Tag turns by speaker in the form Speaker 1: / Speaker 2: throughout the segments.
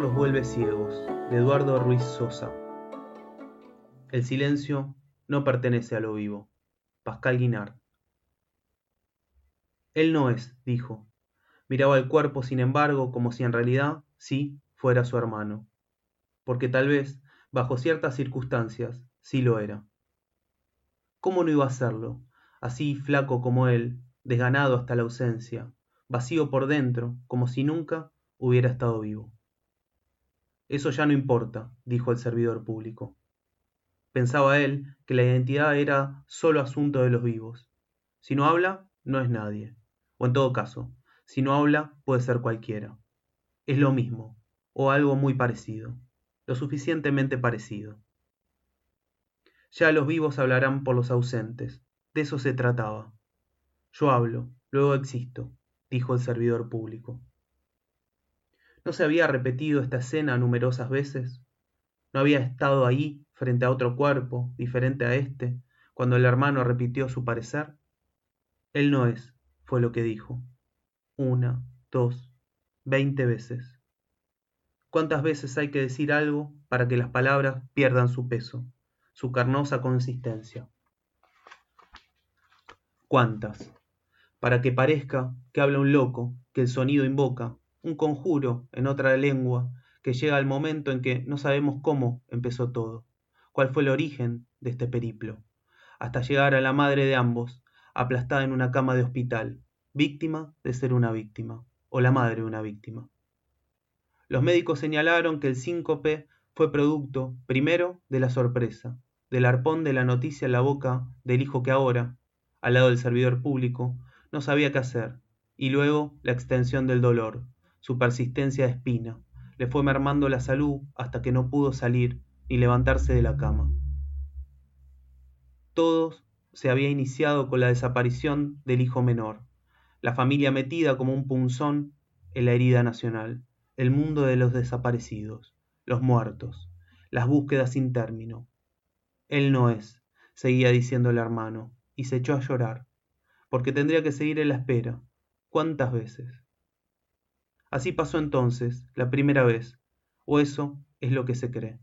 Speaker 1: los vuelve ciegos, de Eduardo Ruiz Sosa. El silencio no pertenece a lo vivo. Pascal Guinard. Él no es, dijo. Miraba el cuerpo, sin embargo, como si en realidad sí fuera su hermano. Porque tal vez, bajo ciertas circunstancias, sí lo era. ¿Cómo no iba a serlo? Así flaco como él, desganado hasta la ausencia, vacío por dentro, como si nunca hubiera estado vivo. Eso ya no importa, dijo el servidor público. Pensaba él que la identidad era solo asunto de los vivos. Si no habla, no es nadie. O en todo caso, si no habla, puede ser cualquiera. Es lo mismo, o algo muy parecido, lo suficientemente parecido. Ya los vivos hablarán por los ausentes, de eso se trataba. Yo hablo, luego existo, dijo el servidor público. ¿No se había repetido esta escena numerosas veces? ¿No había estado ahí, frente a otro cuerpo, diferente a este, cuando el hermano repitió su parecer? Él no es, fue lo que dijo. Una, dos, veinte veces. ¿Cuántas veces hay que decir algo para que las palabras pierdan su peso, su carnosa consistencia? ¿Cuántas? Para que parezca que habla un loco, que el sonido invoca, un conjuro en otra lengua que llega al momento en que no sabemos cómo empezó todo, cuál fue el origen de este periplo, hasta llegar a la madre de ambos, aplastada en una cama de hospital, víctima de ser una víctima, o la madre de una víctima. Los médicos señalaron que el síncope fue producto, primero, de la sorpresa, del arpón de la noticia en la boca del hijo que ahora, al lado del servidor público, no sabía qué hacer, y luego la extensión del dolor, su persistencia de espina. Le fue mermando la salud hasta que no pudo salir ni levantarse de la cama. Todos se había iniciado con la desaparición del hijo menor, la familia metida como un punzón en la herida nacional, el mundo de los desaparecidos, los muertos, las búsquedas sin término. Él no es, seguía diciendo el hermano, y se echó a llorar, porque tendría que seguir en la espera. ¿Cuántas veces? Así pasó entonces, la primera vez, o eso es lo que se cree.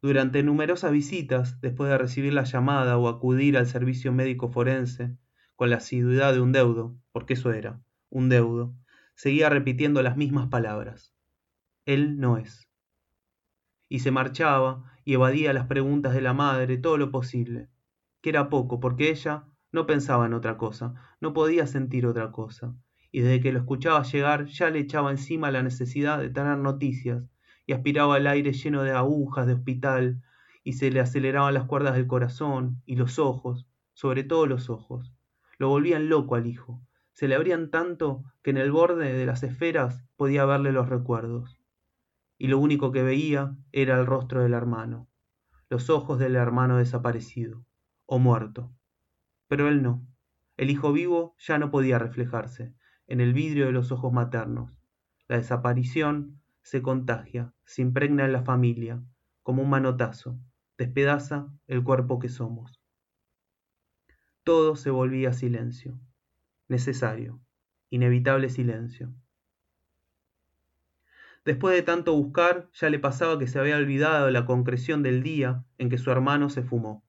Speaker 1: Durante numerosas visitas, después de recibir la llamada o acudir al servicio médico forense, con la asiduidad de un deudo, porque eso era, un deudo, seguía repitiendo las mismas palabras. Él no es. Y se marchaba y evadía las preguntas de la madre todo lo posible, que era poco, porque ella no pensaba en otra cosa, no podía sentir otra cosa, y desde que lo escuchaba llegar ya le echaba encima la necesidad de tener noticias, y aspiraba el aire lleno de agujas de hospital, y se le aceleraban las cuerdas del corazón, y los ojos, sobre todo los ojos. Lo volvían loco al hijo. Se le abrían tanto que en el borde de las esferas podía verle los recuerdos. Y lo único que veía era el rostro del hermano, los ojos del hermano desaparecido, o muerto. Pero él no. El hijo vivo ya no podía reflejarse, en el vidrio de los ojos maternos. La desaparición se contagia, se impregna en la familia, como un manotazo, despedaza el cuerpo que somos. Todo se volvía silencio, necesario, inevitable silencio. Después de tanto buscar, ya le pasaba que se había olvidado la concreción del día en que su hermano se fumó.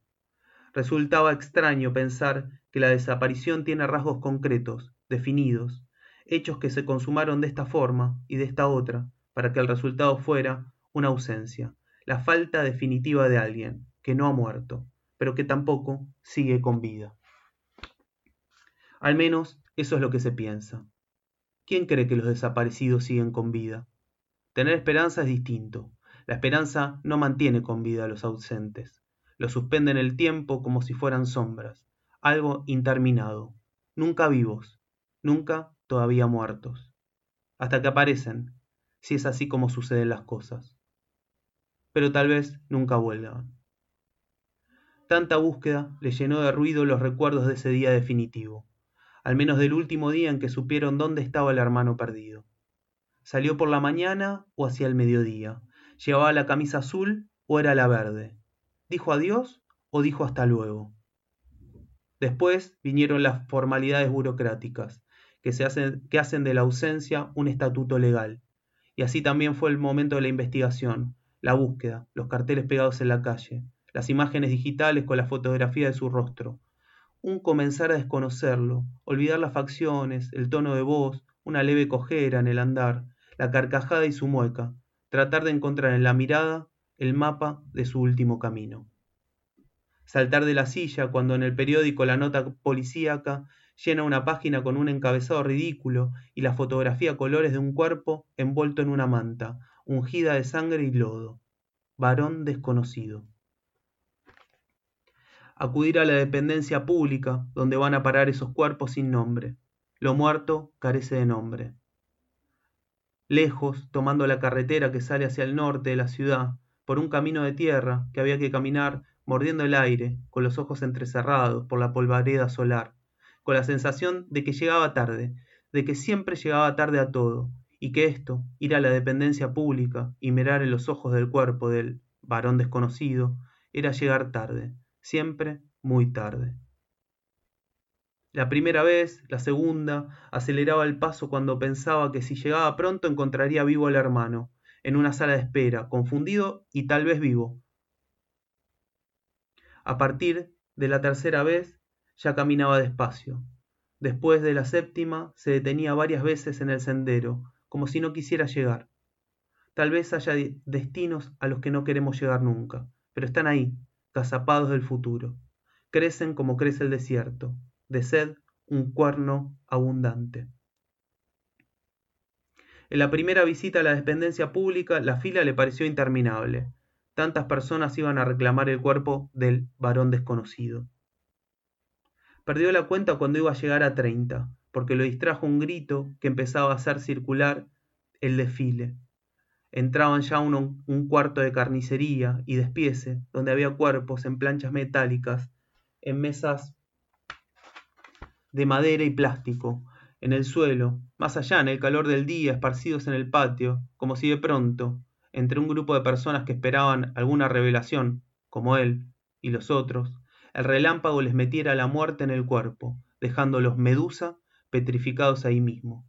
Speaker 1: Resultaba extraño pensar que la desaparición tiene rasgos concretos, definidos, hechos que se consumaron de esta forma y de esta otra, para que el resultado fuera una ausencia, la falta definitiva de alguien que no ha muerto, pero que tampoco sigue con vida. Al menos eso es lo que se piensa. ¿Quién cree que los desaparecidos siguen con vida? Tener esperanza es distinto. La esperanza no mantiene con vida a los ausentes. Los suspende en el tiempo como si fueran sombras, algo interminado, nunca vivos, nunca todavía muertos, hasta que aparecen, si es así como suceden las cosas. Pero tal vez nunca vuelvan. Tanta búsqueda le llenó de ruido los recuerdos de ese día definitivo, al menos del último día en que supieron dónde estaba el hermano perdido. Salió por la mañana o hacia el mediodía, llevaba la camisa azul o era la verde, dijo adiós o dijo hasta luego. Después vinieron las formalidades burocráticas, que, se hacen, que hacen de la ausencia un estatuto legal, Y así también fue el momento de la investigación, la búsqueda, los carteles pegados en la calle, las imágenes digitales con la fotografía de su rostro. Un comenzar a desconocerlo, olvidar las facciones, el tono de voz, una leve cojera en el andar, la carcajada y su mueca, tratar de encontrar en la mirada el mapa de su último camino. Saltar de la silla cuando en el periódico la nota policíaca llena una página con un encabezado ridículo y la fotografía a colores de un cuerpo envuelto en una manta, ungida de sangre y lodo. Varón desconocido. Acudir a la dependencia pública, donde van a parar esos cuerpos sin nombre. Lo muerto carece de nombre. Lejos, tomando la carretera que sale hacia el norte de la ciudad, por un camino de tierra que había que caminar mordiendo el aire, con los ojos entrecerrados por la polvareda solar, con la sensación de que llegaba tarde, de que siempre llegaba tarde a todo, y que esto, ir a la dependencia pública y mirar en los ojos del cuerpo del varón desconocido, era llegar tarde, siempre muy tarde. La primera vez, la segunda, aceleraba el paso cuando pensaba que si llegaba pronto encontraría vivo al hermano, en una sala de espera, confundido y tal vez vivo. A partir de la tercera vez ya caminaba despacio. Después de la séptima se detenía varias veces en el sendero, como si no quisiera llegar. Tal vez haya destinos a los que no queremos llegar nunca, pero están ahí, cazapados del futuro. Crecen como crece el desierto, de sed un cuerno abundante. En la primera visita a la dependencia pública, la fila le pareció interminable. Tantas personas iban a reclamar el cuerpo del varón desconocido. Perdió la cuenta cuando iba a llegar a treinta, porque lo distrajo un grito que empezaba a hacer circular el desfile. Entraban ya un, un cuarto de carnicería y despiece, donde había cuerpos en planchas metálicas, en mesas de madera y plástico, en el suelo, más allá en el calor del día, esparcidos en el patio, como si de pronto, entre un grupo de personas que esperaban alguna revelación, como él y los otros, el relámpago les metiera la muerte en el cuerpo, dejándolos medusa petrificados ahí mismo.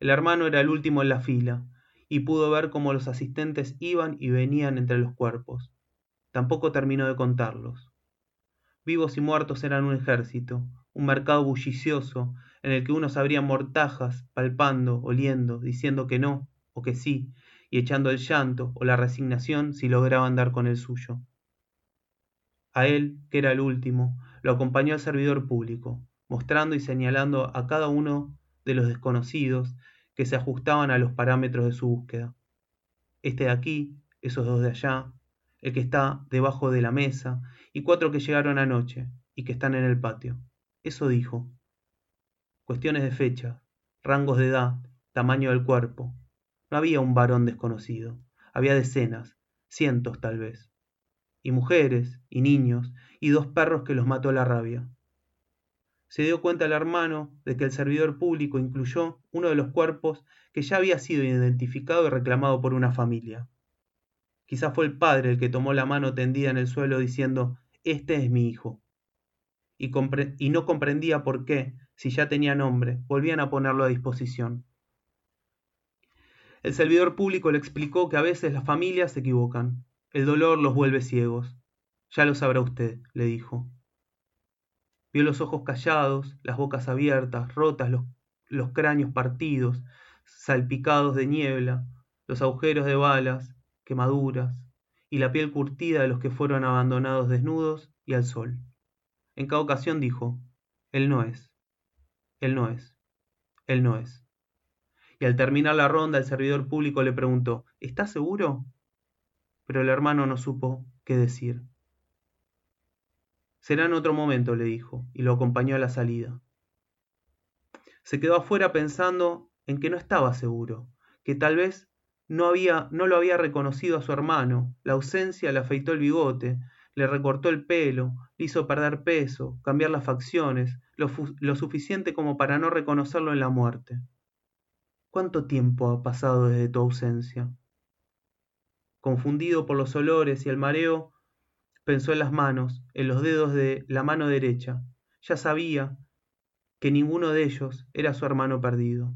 Speaker 1: El hermano era el último en la fila, y pudo ver cómo los asistentes iban y venían entre los cuerpos. Tampoco terminó de contarlos. Vivos y muertos eran un ejército, un mercado bullicioso en el que unos abrían mortajas, palpando, oliendo, diciendo que no o que sí, y echando el llanto o la resignación si lograban dar con el suyo. A él, que era el último, lo acompañó el servidor público, mostrando y señalando a cada uno de los desconocidos que se ajustaban a los parámetros de su búsqueda. Este de aquí, esos dos de allá, el que está debajo de la mesa, y cuatro que llegaron anoche y que están en el patio. Eso dijo. Cuestiones de fecha, rangos de edad, tamaño del cuerpo. No había un varón desconocido, había decenas, cientos tal vez. Y mujeres, y niños, y dos perros que los mató la rabia. Se dio cuenta el hermano de que el servidor público incluyó uno de los cuerpos que ya había sido identificado y reclamado por una familia. Quizá fue el padre el que tomó la mano tendida en el suelo diciendo, Este es mi hijo y, no comprendía por qué, si ya tenía nombre, volvían a ponerlo a disposición. El servidor público le explicó que a veces las familias se equivocan. El dolor los vuelve ciegos. Ya lo sabrá usted, le dijo. Vio los ojos callados, las bocas abiertas, rotas los, los cráneos partidos, salpicados de niebla, los agujeros de balas, quemaduras, y la piel curtida de los que fueron abandonados desnudos y al sol. En cada ocasión dijo, Él no es, Él no es, Él no es. Y al terminar la ronda el servidor público le preguntó, ¿Estás seguro? Pero el hermano no supo qué decir. Será en otro momento, le dijo, y lo acompañó a la salida. Se quedó afuera pensando en que no estaba seguro, que tal vez no, había, no lo había reconocido a su hermano, la ausencia le afeitó el bigote, le recortó el pelo, le hizo perder peso, cambiar las facciones, lo, lo, suficiente como para no reconocerlo en la muerte. ¿Cuánto tiempo ha pasado desde tu ausencia? Confundido por los olores y el mareo, pensó en las manos, en los dedos de la mano derecha. Ya sabía que ninguno de ellos era su hermano perdido.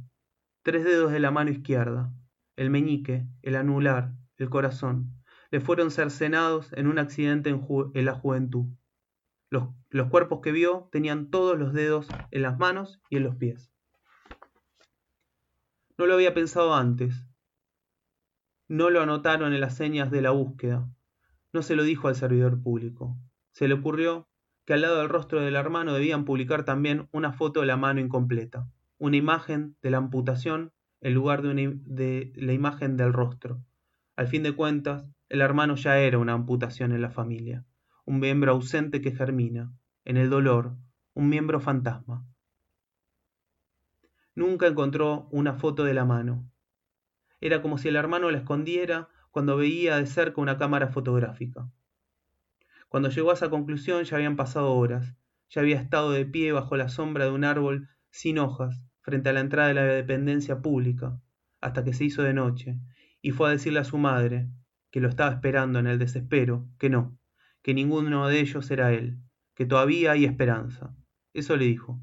Speaker 1: Tres dedos de la mano izquierda, el meñique, el anular, el corazón, le fueron cercenados en un accidente en, la juventud. Los cuerpos que vio tenían todos los dedos en las manos y en los pies. No lo había pensado antes. No lo anotaron en las señas de la búsqueda. No se lo dijo al servidor público. Se le ocurrió que al lado del rostro del hermano debían publicar también una foto de la mano incompleta, una imagen de la amputación en lugar de, de la imagen del rostro. Al fin de cuentas, el hermano ya era una amputación en la familia un miembro ausente que germina, en el dolor, un miembro fantasma. Nunca encontró una foto de la mano. Era como si el hermano la escondiera cuando veía de cerca una cámara fotográfica. Cuando llegó a esa conclusión ya habían pasado horas, ya había estado de pie bajo la sombra de un árbol sin hojas, frente a la entrada de la dependencia pública, hasta que se hizo de noche, y fue a decirle a su madre, que lo estaba esperando en el desespero, que no, que ninguno de ellos era él, que todavía hay esperanza. Eso le dijo,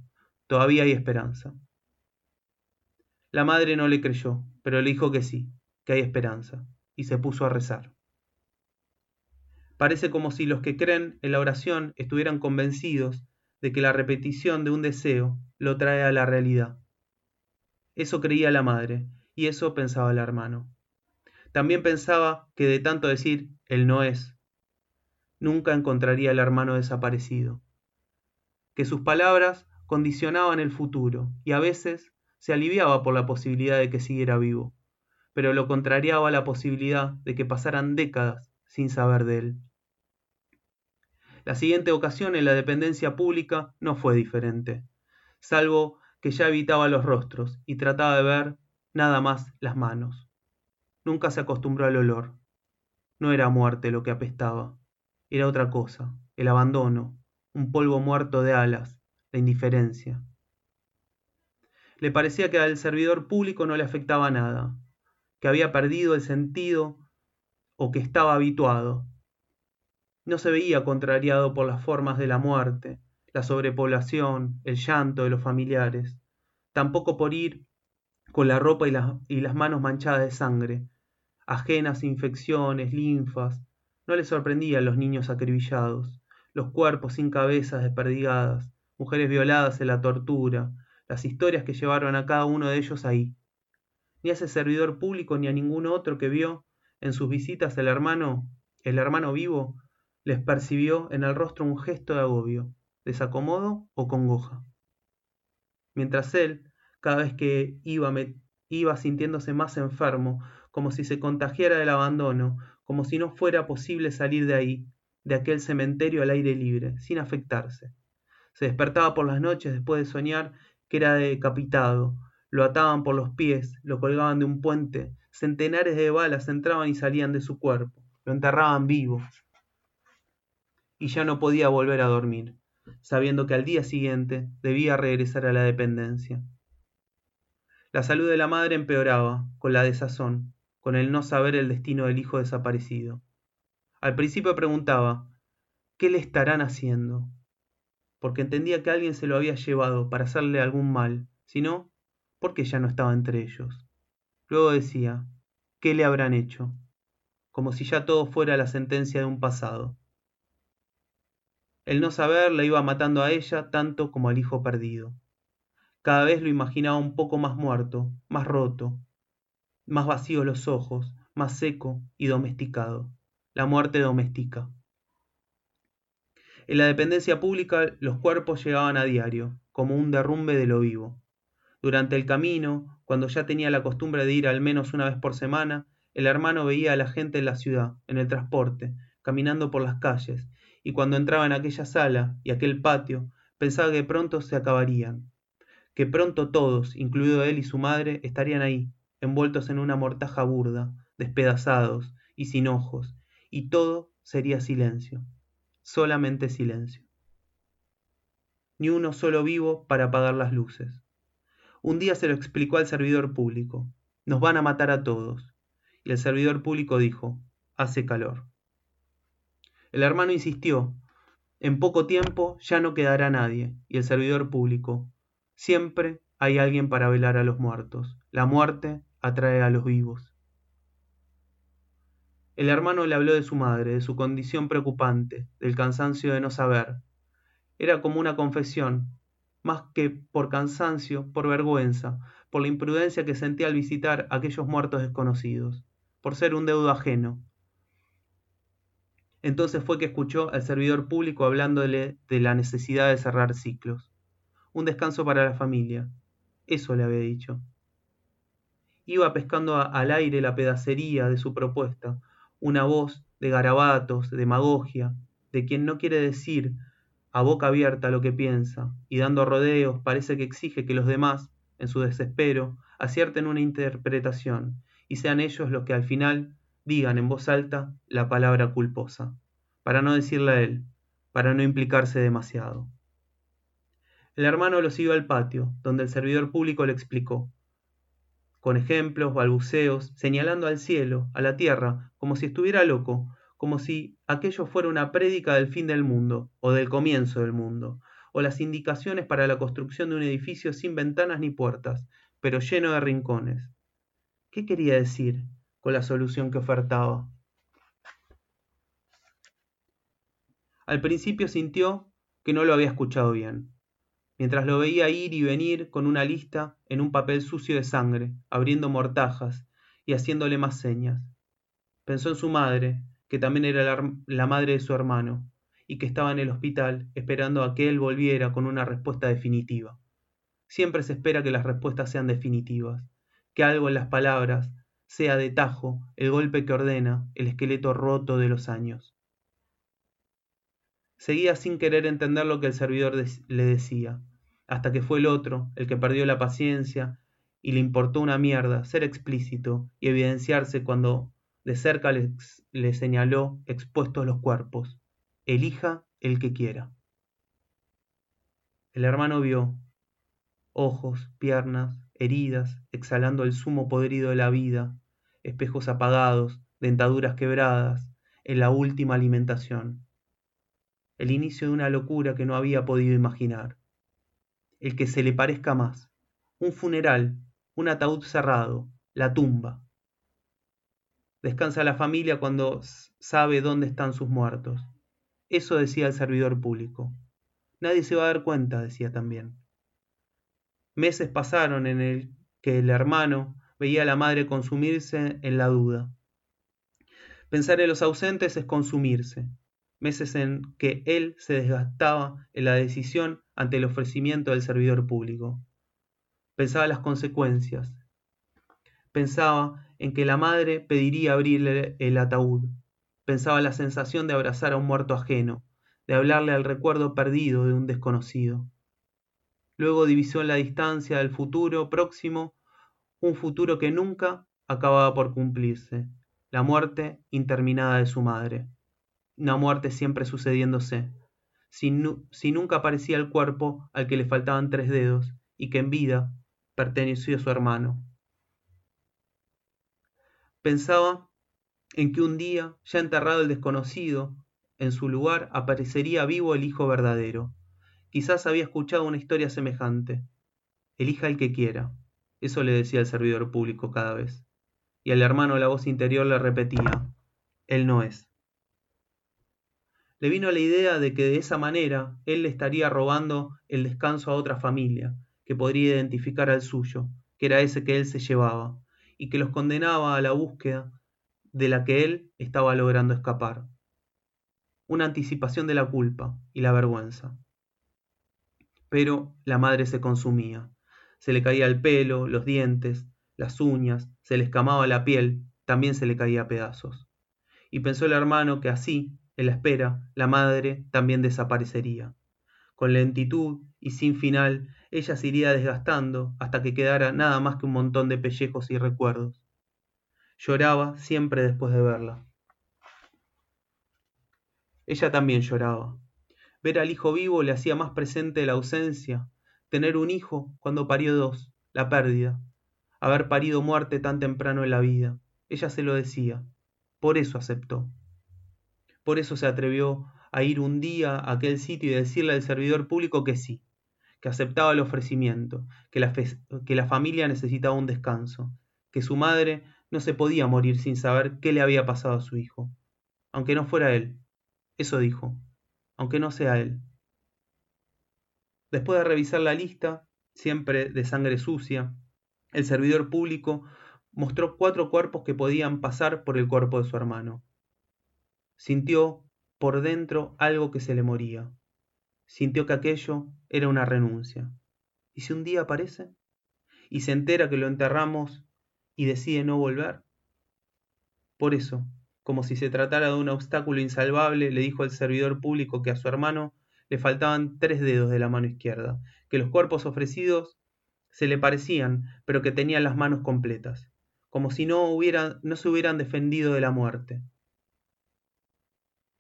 Speaker 1: todavía hay esperanza. La madre no le creyó, pero le dijo que sí, que hay esperanza, y se puso a rezar. Parece como si los que creen en la oración estuvieran convencidos de que la repetición de un deseo lo trae a la realidad. Eso creía la madre, y eso pensaba el hermano. También pensaba que de tanto decir él no es, nunca encontraría al hermano desaparecido. Que sus palabras condicionaban el futuro y a veces se aliviaba por la posibilidad de que siguiera vivo, pero lo contrariaba la posibilidad de que pasaran décadas sin saber de él. La siguiente ocasión en la dependencia pública no fue diferente, salvo que ya evitaba los rostros y trataba de ver nada más las manos. Nunca se acostumbró al olor. No era muerte lo que apestaba era otra cosa, el abandono, un polvo muerto de alas, la indiferencia. Le parecía que al servidor público no le afectaba nada, que había perdido el sentido o que estaba habituado. No se veía contrariado por las formas de la muerte, la sobrepoblación, el llanto de los familiares, tampoco por ir con la ropa y, las manos manchadas de sangre, ajenas infecciones, linfas, no le sorprendían los niños acribillados, los cuerpos sin cabezas desperdigadas, mujeres violadas en la tortura, las historias que llevaron a cada uno de ellos ahí. Ni a ese servidor público ni a ningún otro que vio en sus visitas el hermano, el hermano vivo, les percibió en el rostro un gesto de agobio, desacomodo o congoja. Mientras él, cada vez que iba, iba sintiéndose más enfermo, como si se contagiara del abandono, como si no fuera posible salir de ahí, de aquel cementerio al aire libre, sin afectarse. Se despertaba por las noches después de soñar que era decapitado, lo ataban por los pies, lo colgaban de un puente, centenares de balas entraban y salían de su cuerpo, lo enterraban vivo. Y ya no podía volver a dormir, sabiendo que al día siguiente debía regresar a la dependencia. La salud de la madre empeoraba, con la desazón, con el no saber el destino del hijo desaparecido. Al principio preguntaba, ¿qué le estarán haciendo? Porque entendía que alguien se lo había llevado para hacerle algún mal, si no, porque ya no estaba entre ellos. Luego decía, ¿qué le habrán hecho? Como si ya todo fuera la sentencia de un pasado. El no saber le iba matando a ella tanto como al hijo perdido. Cada vez lo imaginaba un poco más muerto, más roto, más vacíos los ojos, más seco y domesticado. La muerte domestica. En la dependencia pública los cuerpos llegaban a diario, como un derrumbe de lo vivo. Durante el camino, cuando ya tenía la costumbre de ir al menos una vez por semana, el hermano veía a la gente en la ciudad, en el transporte, caminando por las calles, y cuando entraba en aquella sala y aquel patio, pensaba que pronto se acabarían, que pronto todos, incluido él y su madre, estarían ahí, envueltos en una mortaja burda, despedazados y sin ojos, y todo sería silencio, solamente silencio. Ni uno solo vivo para apagar las luces. Un día se lo explicó al servidor público, nos van a matar a todos, y el servidor público dijo, hace calor. El hermano insistió, en poco tiempo ya no quedará nadie, y el servidor público, siempre hay alguien para velar a los muertos. La muerte atrae a los vivos. El hermano le habló de su madre, de su condición preocupante, del cansancio de no saber. Era como una confesión, más que por cansancio, por vergüenza, por la imprudencia que sentía al visitar aquellos muertos desconocidos, por ser un deudo ajeno. Entonces fue que escuchó al servidor público hablándole de la necesidad de cerrar ciclos. Un descanso para la familia. Eso le había dicho. Iba pescando al aire la pedacería de su propuesta, una voz de garabatos, de demagogia, de quien no quiere decir a boca abierta lo que piensa, y dando rodeos parece que exige que los demás, en su desespero, acierten una interpretación, y sean ellos los que al final digan en voz alta la palabra culposa, para no decirla a él, para no implicarse demasiado. El hermano lo siguió al patio, donde el servidor público le explicó, con ejemplos, balbuceos, señalando al cielo, a la tierra, como si estuviera loco, como si aquello fuera una prédica del fin del mundo, o del comienzo del mundo, o las indicaciones para la construcción de un edificio sin ventanas ni puertas, pero lleno de rincones. ¿Qué quería decir con la solución que ofertaba? Al principio sintió que no lo había escuchado bien, mientras lo veía ir y venir con una lista en un papel sucio de sangre, abriendo mortajas y haciéndole más señas. Pensó en su madre, que también era la, madre de su hermano, y que estaba en el hospital esperando a que él volviera con una respuesta definitiva. Siempre se espera que las respuestas sean definitivas, que algo en las palabras sea de tajo el golpe que ordena el esqueleto roto de los años. Seguía sin querer entender lo que el servidor le decía, hasta que fue el otro el que perdió la paciencia y le importó una mierda ser explícito y evidenciarse cuando de cerca le, señaló expuestos los cuerpos. Elija el que quiera. El hermano vio ojos, piernas, heridas, exhalando el zumo podrido de la vida, espejos apagados, dentaduras quebradas, en la última alimentación. El inicio de una locura que no había podido imaginar. El que se le parezca más. Un funeral, un ataúd cerrado, la tumba, Descansa la familia cuando sabe dónde están sus muertos. Eso decía el servidor público. Nadie se va a dar cuenta, decía también. Meses pasaron en el que el hermano veía a la madre consumirse en la duda. Pensar en los ausentes es consumirse. Meses en que él se desgastaba en la decisión ante el ofrecimiento del servidor público. Pensaba las consecuencias. Pensaba en que la madre pediría abrirle el ataúd. Pensaba la sensación de abrazar a un muerto ajeno, de hablarle al recuerdo perdido de un desconocido. Luego divisó en la distancia del futuro próximo un futuro que nunca acababa por cumplirse, la muerte interminada de su madre, una muerte siempre sucediéndose, si, nunca aparecía el cuerpo al que le faltaban tres dedos y que en vida perteneció a su hermano. Pensaba en que un día, ya enterrado el desconocido, en su lugar aparecería vivo el hijo verdadero. Quizás había escuchado una historia semejante. Elija el que quiera. Eso le decía el servidor público cada vez. Y al hermano la voz interior le repetía, Él no es. Le vino la idea de que de esa manera él le estaría robando el descanso a otra familia, que podría identificar al suyo, que era ese que él se llevaba, y que los condenaba a la búsqueda de la que él estaba logrando escapar. Una anticipación de la culpa y la vergüenza. Pero la madre se consumía. Se le caía el pelo, los dientes, las uñas, se le escamaba la piel, también se le caía a pedazos. Y pensó el hermano que así, en la espera, la madre también desaparecería. Con lentitud y sin final, ella se iría desgastando hasta que quedara nada más que un montón de pellejos y recuerdos. Lloraba siempre después de verla. Ella también lloraba. Ver al hijo vivo le hacía más presente la ausencia, tener un hijo cuando parió dos, la pérdida, haber parido muerte tan temprano en la vida. Ella se lo decía, por eso aceptó. Por eso se atrevió a ir un día a aquel sitio y decirle al servidor público que sí, que aceptaba el ofrecimiento, que la, que la familia necesitaba un descanso, que su madre no se podía morir sin saber qué le había pasado a su hijo, aunque no fuera él. Eso dijo, aunque no sea él. Después de revisar la lista, siempre de sangre sucia, el servidor público mostró cuatro cuerpos que podían pasar por el cuerpo de su hermano. Sintió por dentro algo que se le moría. Sintió que aquello era una renuncia. ¿Y si un día aparece? ¿Y se entera que lo enterramos y decide no volver? Por eso, como si se tratara de un obstáculo insalvable, le dijo el servidor público que a su hermano le faltaban tres dedos de la mano izquierda, que los cuerpos ofrecidos se le parecían, pero que tenían las manos completas, como si no, hubieran, no se hubieran defendido de la muerte.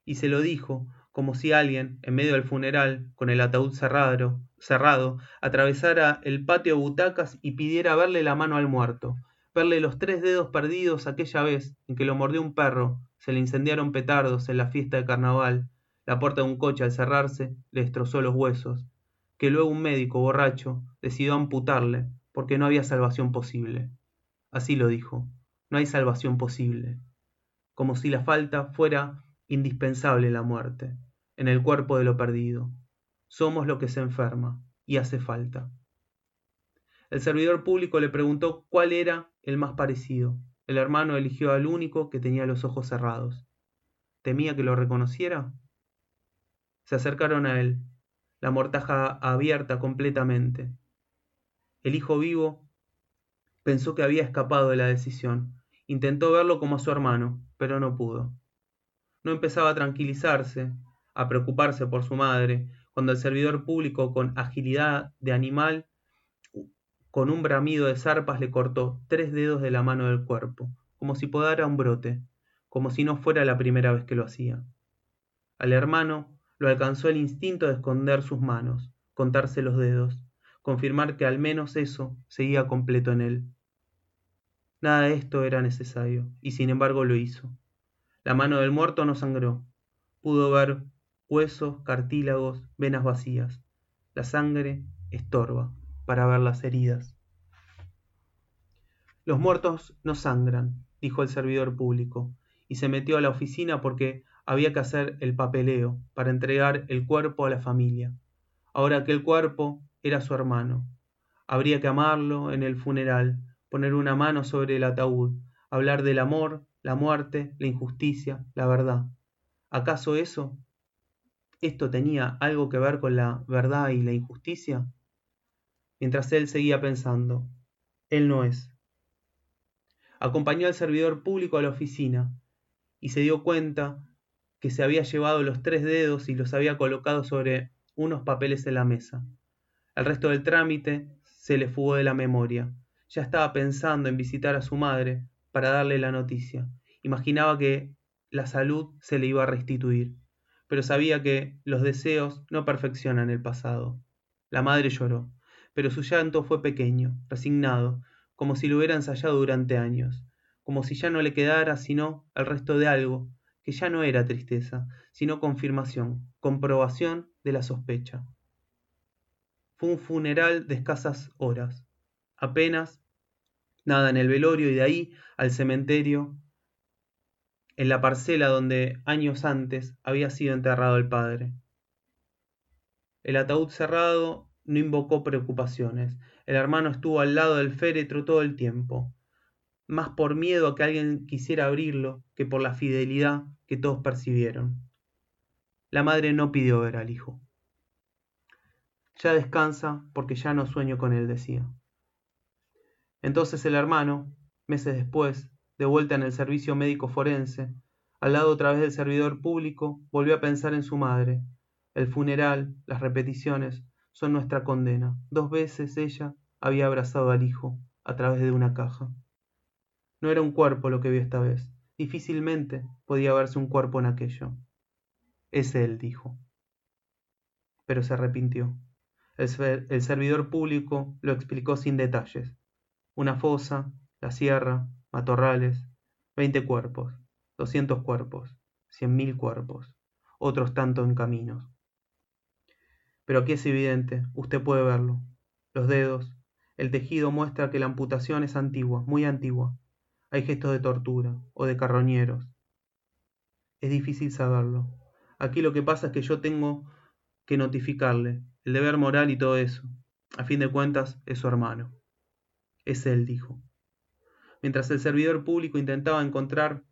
Speaker 1: Y se lo dijo, como si alguien, en medio del funeral, con el ataúd cerrado, cerrado, atravesara el patio butacas y pidiera verle la mano al muerto, verle los tres dedos perdidos aquella vez en que lo mordió un perro, se le incendiaron petardos en la fiesta de carnaval, la puerta de un coche al cerrarse le destrozó los huesos, que luego un médico borracho decidió amputarle porque no había salvación posible. Así lo dijo, no hay salvación posible, como si la falta fuera indispensable la muerte, en el cuerpo de lo perdido. Somos lo que se enferma, y hace falta. El servidor público le preguntó cuál era el más parecido. El hermano eligió al único que tenía los ojos cerrados. ¿Temía que lo reconociera? Se acercaron a él, la mortaja abierta completamente. El hijo vivo pensó que había escapado de la decisión. Intentó verlo como a su hermano, pero no pudo. No empezaba a tranquilizarse, a preocuparse por su madre, cuando el servidor público, con agilidad de animal, con un bramido de zarpas, le cortó tres dedos de la mano del cuerpo, como si podara un brote, como si no fuera la primera vez que lo hacía. Al hermano lo alcanzó el instinto de esconder sus manos, contarse los dedos, confirmar que al menos eso seguía completo en él. Nada de esto era necesario, y sin embargo lo hizo. La mano del muerto no sangró. Pudo ver huesos, cartílagos, venas vacías. La sangre estorba para ver las heridas. Los muertos no sangran, dijo el servidor público, y se metió a la oficina porque había que hacer el papeleo para entregar el cuerpo a la familia. Ahora que el cuerpo era su hermano. Habría que amarlo en el funeral, poner una mano sobre el ataúd, hablar del amor, la muerte, la injusticia, la verdad. ¿Acaso eso? ¿Esto tenía algo que ver con la verdad y la injusticia? Mientras él seguía pensando, él no es. Acompañó al servidor público a la oficina y se dio cuenta que se había llevado los tres dedos y los había colocado sobre unos papeles en la mesa. El resto del trámite se le fugó de la memoria. Ya estaba pensando en visitar a su madre para darle la noticia. Imaginaba que la salud se le iba a restituir, pero sabía que los deseos no perfeccionan el pasado. La madre lloró, pero su llanto fue pequeño, resignado, como si lo hubiera ensayado durante años, como si ya no le quedara sino el resto de algo que ya no era tristeza, sino confirmación, comprobación de la sospecha. Fue un funeral de escasas horas, apenas nada en el velorio y de ahí al cementerio, en la parcela donde años antes había sido enterrado el padre. El ataúd cerrado no invocó preocupaciones. El hermano estuvo al lado del féretro todo el tiempo más por miedo a que alguien quisiera abrirlo que por la fidelidad que todos percibieron. La madre no pidió ver al hijo. Ya descansa porque ya no sueño con él, decía. Entonces el hermano, meses después, de vuelta en el servicio médico forense, al lado otra vez del servidor público, volvió a pensar en su madre. El funeral, las repeticiones, son nuestra condena. Dos veces ella había abrazado al hijo a través de una caja. No era un cuerpo lo que vio esta vez. Difícilmente podía verse un cuerpo en aquello. Es él, dijo. Pero se arrepintió. El, el servidor público lo explicó sin detalles. Una fosa, la sierra, matorrales, veinte cuerpos, doscientos cuerpos, cien mil cuerpos, otros tanto en caminos. Pero aquí es evidente, usted puede verlo. Los dedos, el tejido muestra que la amputación es antigua, muy antigua. Hay gestos de tortura o de carroñeros. Es difícil saberlo. Aquí lo que pasa es que yo tengo que notificarle, el deber moral y todo eso. A fin de cuentas, es su hermano. Es él, dijo. Mientras el servidor público intentaba encontrar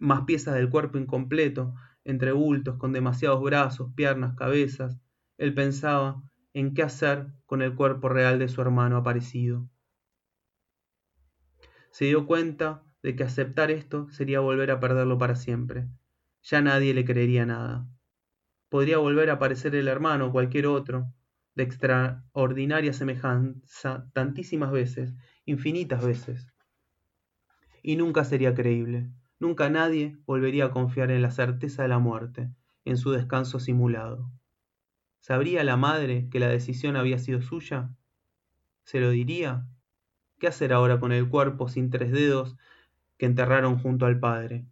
Speaker 1: más piezas del cuerpo incompleto, entre bultos con demasiados brazos, piernas, cabezas, él pensaba en qué hacer con el cuerpo real de su hermano aparecido. Se dio cuenta de que aceptar esto sería volver a perderlo para siempre. Ya nadie le creería nada. Podría volver a aparecer el hermano o cualquier otro, de extraordinaria semejanza, tantísimas veces, infinitas veces. Y nunca sería creíble. Nunca nadie volvería a confiar en la certeza de la muerte, en su descanso simulado. ¿Sabría la madre que la decisión había sido suya? ¿Se lo diría? ¿Qué hacer ahora con el cuerpo sin tres dedos que enterraron junto al padre?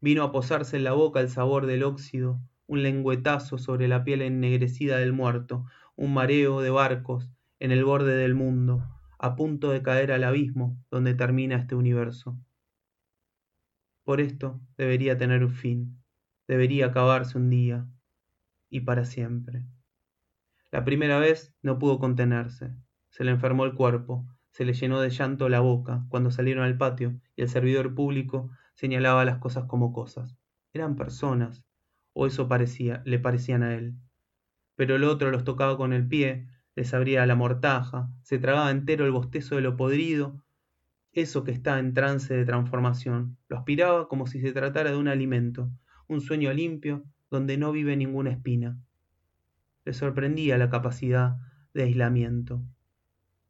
Speaker 1: Vino a posarse en la boca el sabor del óxido, un lengüetazo sobre la piel ennegrecida del muerto, un mareo de barcos en el borde del mundo, a punto de caer al abismo donde termina este universo. Por esto debería tener un fin, debería acabarse un día y para siempre. La primera vez no pudo contenerse, se le enfermó el cuerpo, se le llenó de llanto la boca cuando salieron al patio y el servidor público señalaba las cosas como cosas. Eran personas, o eso parecía, le parecían a él. Pero el otro los tocaba con el pie, les abría la mortaja, se tragaba entero el bostezo de lo podrido, eso que está en trance de transformación, lo aspiraba como si se tratara de un alimento, un sueño limpio donde no vive ninguna espina. Le sorprendía la capacidad de aislamiento.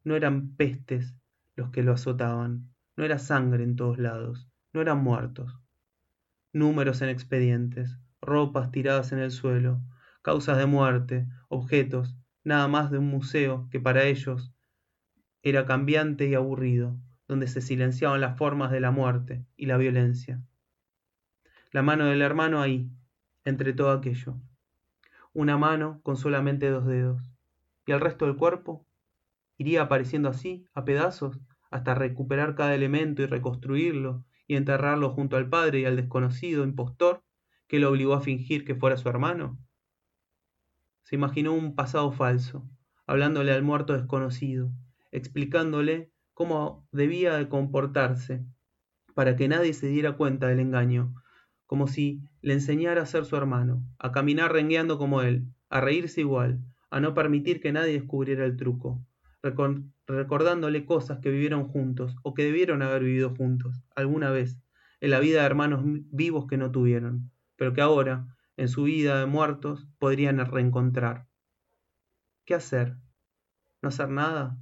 Speaker 1: No eran pestes los que lo azotaban, no era sangre en todos lados, no eran muertos. Números en expedientes, ropas tiradas en el suelo, causas de muerte, objetos, nada más de un museo que para ellos era cambiante y aburrido, donde se silenciaban las formas de la muerte y la violencia. La mano del hermano ahí, entre todo aquello. Una mano con solamente dos dedos. ¿Y el resto del cuerpo? ¿Iría apareciendo así, a pedazos, hasta recuperar cada elemento y reconstruirlo y enterrarlo junto al padre y al desconocido impostor que lo obligó a fingir que fuera su hermano? Se imaginó un pasado falso, hablándole al muerto desconocido, explicándole cómo debía de comportarse para que nadie se diera cuenta del engaño, como si le enseñara a ser su hermano, a caminar rengueando como él, a reírse igual, a no permitir que nadie descubriera el truco, recordándole cosas que vivieron juntos o que debieron haber vivido juntos alguna vez en la vida de hermanos vivos que no tuvieron, pero que ahora, en su vida de muertos podrían reencontrar. ¿Qué hacer? ¿No hacer nada?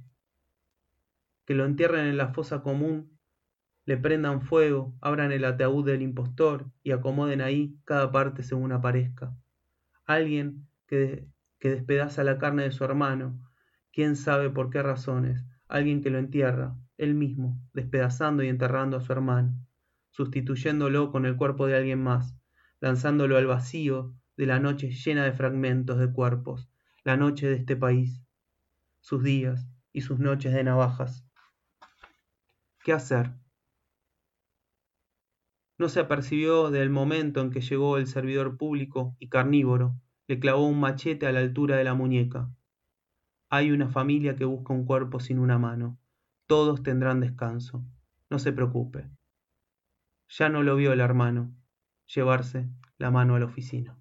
Speaker 1: Que lo entierren en la fosa común, le prendan fuego, abran el ataúd del impostor y acomoden ahí cada parte según aparezca. Alguien que, que despedaza la carne de su hermano, quién sabe por qué razones, alguien que lo entierra, él mismo, despedazando y enterrando a su hermano, sustituyéndolo con el cuerpo de alguien más, lanzándolo al vacío de la noche llena de fragmentos de cuerpos, la noche de este país, sus días y sus noches de navajas. ¿Qué hacer? No se apercibió del momento en que llegó el servidor público y carnívoro, le clavó un machete a la altura de la muñeca. Hay una familia que busca un cuerpo sin una mano. Todos tendrán descanso. No se preocupe. Ya no lo vio el hermano, llevarse la mano a la oficina.